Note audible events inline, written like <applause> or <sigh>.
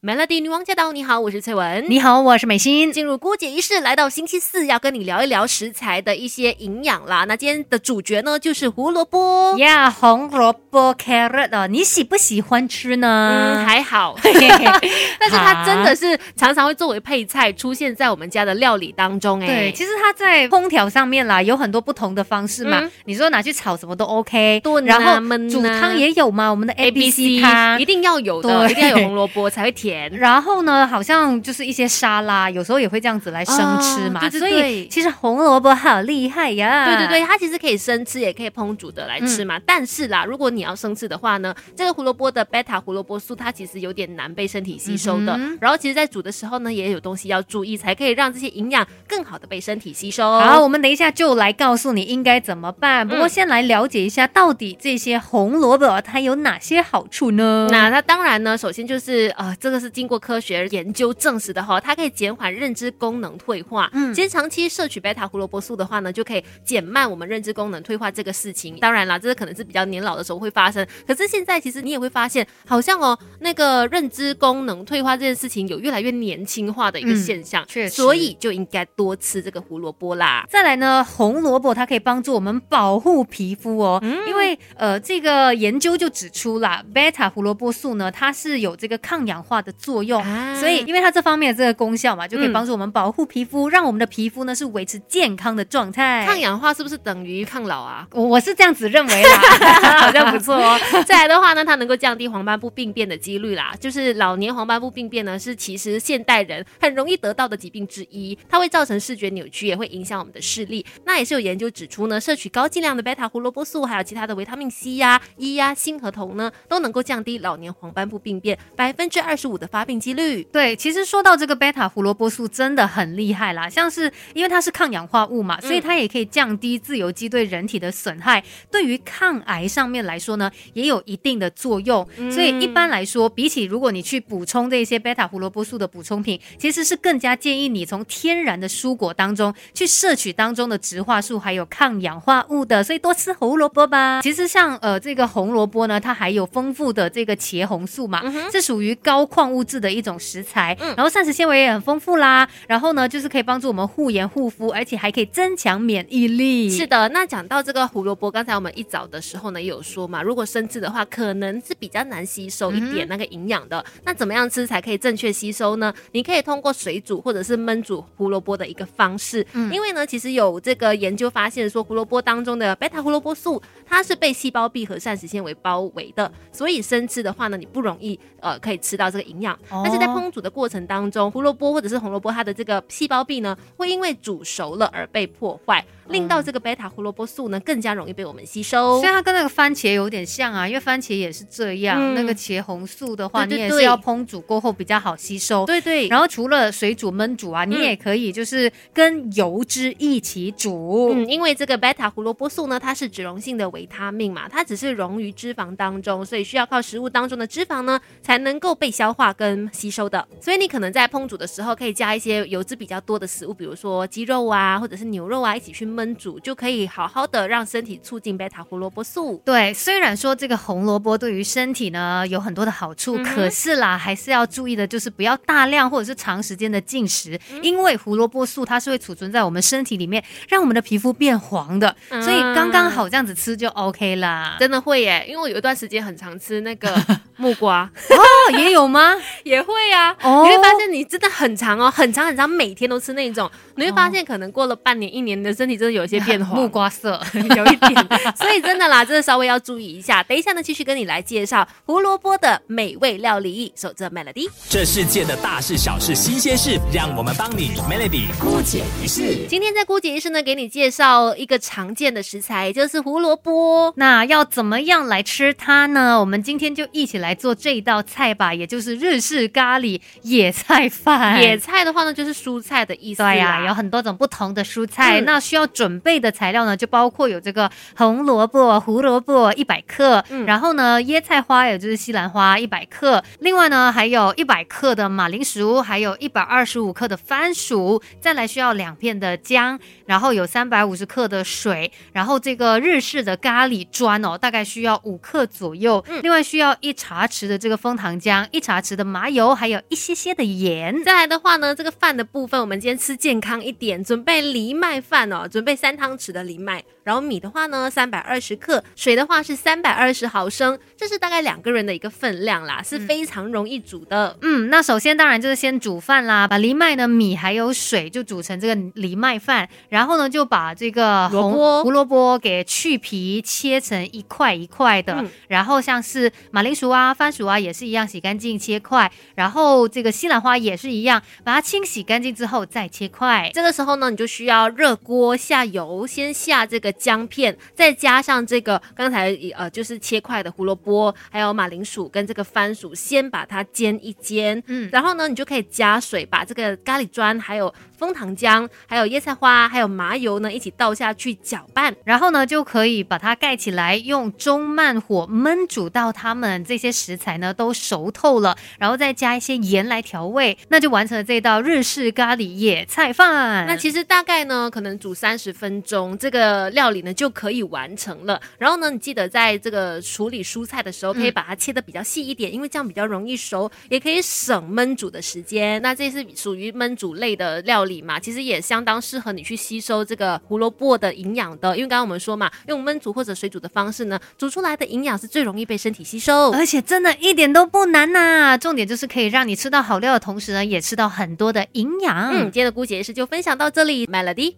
Melody 女王驾到！你好，我是翠文。你好，我是美心。进入姑姐仪式，来到星期四，要跟你聊一聊食材的一些营养啦。那今天的主角呢，就是胡萝卜。呀，红萝卜 carrot 哦，你喜不喜欢吃呢？嗯，还好。<laughs> 但是它真的是常常会作为配菜出现在我们家的料理当中。哎，对，其实它在烹调上面啦，有很多不同的方式嘛。你说拿去炒什么都 OK，炖然后焖煮汤也有嘛。我们的 A B C 汤一定要有的，一定要有红萝卜才会甜。然后呢，好像就是一些沙拉，有时候也会这样子来生吃嘛。对对所以其实红萝卜好厉害呀。对对对，它其实可以生吃，也可以烹煮的来吃嘛。但是啦，如果你要生吃的话呢，这个胡萝卜的贝塔胡萝卜素它其实有点难被身体吸收的。然后其实，在煮的时候呢，也有东西要注意，才可以让这些营养更好的被身体吸收。好，我们等一下就来告诉你应该怎么办。不过先来了解一下，到底这些红萝卜它有哪些好处呢？那它当然呢，首先就是呃，这个。是经过科学研究证实的哈，它可以减缓认知功能退化。嗯，其实长期摄取贝塔胡萝卜素的话呢，就可以减慢我们认知功能退化这个事情。当然啦，这个可能是比较年老的时候会发生。可是现在其实你也会发现，好像哦，那个认知功能退化这件事情有越来越年轻化的一个现象。确实，所以就应该多吃这个胡萝卜啦。再来呢，红萝卜它可以帮助我们保护皮肤哦，因为呃，这个研究就指出啦贝塔胡萝卜素呢，它是有这个抗氧化的。作用，所以因为它这方面的这个功效嘛，就可以帮助我们保护皮肤，让我们的皮肤呢是维持健康的状态。抗氧化是不是等于抗老啊？我我是这样子认为啦，<laughs> 好像不错哦。再来的话呢，它能够降低黄斑部病变的几率啦。就是老年黄斑部病变呢，是其实现代人很容易得到的疾病之一，它会造成视觉扭曲，也会影响我们的视力。那也是有研究指出呢，摄取高剂量的贝塔胡萝卜素，还有其他的维他命 C 呀、E 呀、锌和铜呢，都能够降低老年黄斑部病变百分之二十五的发病几率。对，其实说到这个贝塔胡萝卜素真的很厉害啦，像是因为它是抗氧化物嘛，所以它也可以降低自由基对人体的损害，对于抗癌上面来说呢，也有一定的作用。所以一般来说，比起如果你去补充这些贝塔胡萝卜素的补充品，其实是更加建议你从天然的蔬果当中去摄取当中的植化素还有抗氧化物的，所以多吃胡萝卜吧。其实像呃这个红萝卜呢，它还有丰富的这个茄红素嘛，是属于高矿物质的一种。食材，嗯，然后膳食纤维也很丰富啦，然后呢，就是可以帮助我们护颜护肤，而且还可以增强免疫力。是的，那讲到这个胡萝卜，刚才我们一早的时候呢，也有说嘛，如果生吃的话，可能是比较难吸收一点那个营养的。那怎么样吃才可以正确吸收呢？你可以通过水煮或者是焖煮胡萝卜的一个方式，嗯，因为呢，其实有这个研究发现说，胡萝卜当中的贝塔胡萝卜素，它是被细胞壁和膳食纤维包围的，所以生吃的话呢，你不容易呃可以吃到这个营养，但是在烹煮的过程当中，胡萝卜或者是红萝卜，它的这个细胞壁呢，会因为煮熟了而被破坏。令到这个贝塔胡萝卜素呢更加容易被我们吸收，所以它跟那个番茄有点像啊，因为番茄也是这样。那个茄红素的话，你也是要烹煮过后比较好吸收。对对。然后除了水煮、焖煮啊，你也可以就是跟油脂一起煮。嗯，因为这个贝塔胡萝卜素呢，它是脂溶性的维他命嘛，它只是溶于脂肪当中，所以需要靠食物当中的脂肪呢才能够被消化跟吸收的。所以你可能在烹煮的时候可以加一些油脂比较多的食物，比如说鸡肉啊，或者是牛肉啊，一起去。焖煮就可以好好的让身体促进贝塔胡萝卜素。对，虽然说这个红萝卜对于身体呢有很多的好处，可是啦，还是要注意的，就是不要大量或者是长时间的进食，因为胡萝卜素它是会储存在我们身体里面，让我们的皮肤变黄的。所以刚刚好这样子吃就 OK 啦，真的会耶，因为我有一段时间很常吃那个木瓜哦，也有吗？<laughs> 也会呀，你会发现你真的很长哦，很长很长，每天都吃那种，你会发现可能过了半年一年你的身体真的有些变化，<laughs> 木瓜色 <laughs> 有一点，所以真的啦，真的稍微要注意一下。等一下呢，继续跟你来介绍胡萝卜的美味料理。守着 Melody，这世界的大事小事新鲜事，让我们帮你 Melody 姑姐一事。今天在姑姐一事呢，给你介绍一个常见的食材，就是胡萝卜。那要怎么样来吃它呢？我们今天就一起来做这一道菜吧，也就是日式咖喱野菜饭。野菜的话呢，就是蔬菜的意思。对呀，有很多种不同的蔬菜，那需要准备的材料呢，就包括有这个红萝卜、胡萝卜一百克，然后呢，椰菜花也就是西兰花一百克，另外呢，还有一百克的马铃薯，还有一百二十五克的番薯，再来需要两片的姜，然后有三百五十克的水，然后这个日式的咖喱砖哦，大概需要五克左右，另外需要一茶茶匙的这个枫糖浆，一茶匙的麻油，还有一些些的盐。再来的话呢，这个饭的部分，我们今天吃健康一点，准备藜麦饭哦，准备三汤匙的藜麦，然后米的话呢，三百二十克，水的话是三百二十毫升，这是大概两个人的一个分量啦，是非常容易煮的。嗯，那首先当然就是先煮饭啦，把藜麦呢、米还有水就煮成这个藜麦饭，然后呢就把这个红萝卜胡萝卜给去皮切成一块一块的，嗯然后像是马铃薯啊、番薯啊也是一样洗干净切块，然后这个西兰花也是一样，把它清洗干净之后再切块。这个时候呢，你就需要热锅下油，先下这个姜片，再加上这个刚才呃就是切块的胡萝卜，还有马铃薯跟这个番薯，先把它煎一煎。嗯，然后呢，你就可以加水，把这个咖喱砖、还有枫糖浆、还有椰菜花、还有麻油呢一起倒下去搅拌。然后呢，就可以把它盖起来，用中慢火焖煮到它们这些食材呢都熟透了，然后再加一些盐来调味，那就完成了这道日式咖喱野菜饭。那其实大概呢，可能煮三十分钟，这个料理呢就可以完成了。然后呢，你记得在这个处理蔬菜的时候，可以把它切的比较细一点，因为这样比较容易熟，也可以省焖煮的时间。那这是属于焖煮类的料理嘛，其实也相当适合你去吸收这个胡萝卜的营养的。因为刚刚我们说嘛，用焖煮或者水煮的方式呢，煮出来的营养是最容易被身体吸收。而且真的一点都不难呐、重点就是可以让你吃到好料的同时呢，也吃到很多的营养。嗯，今天的姑姐是就分享到这里麦了的。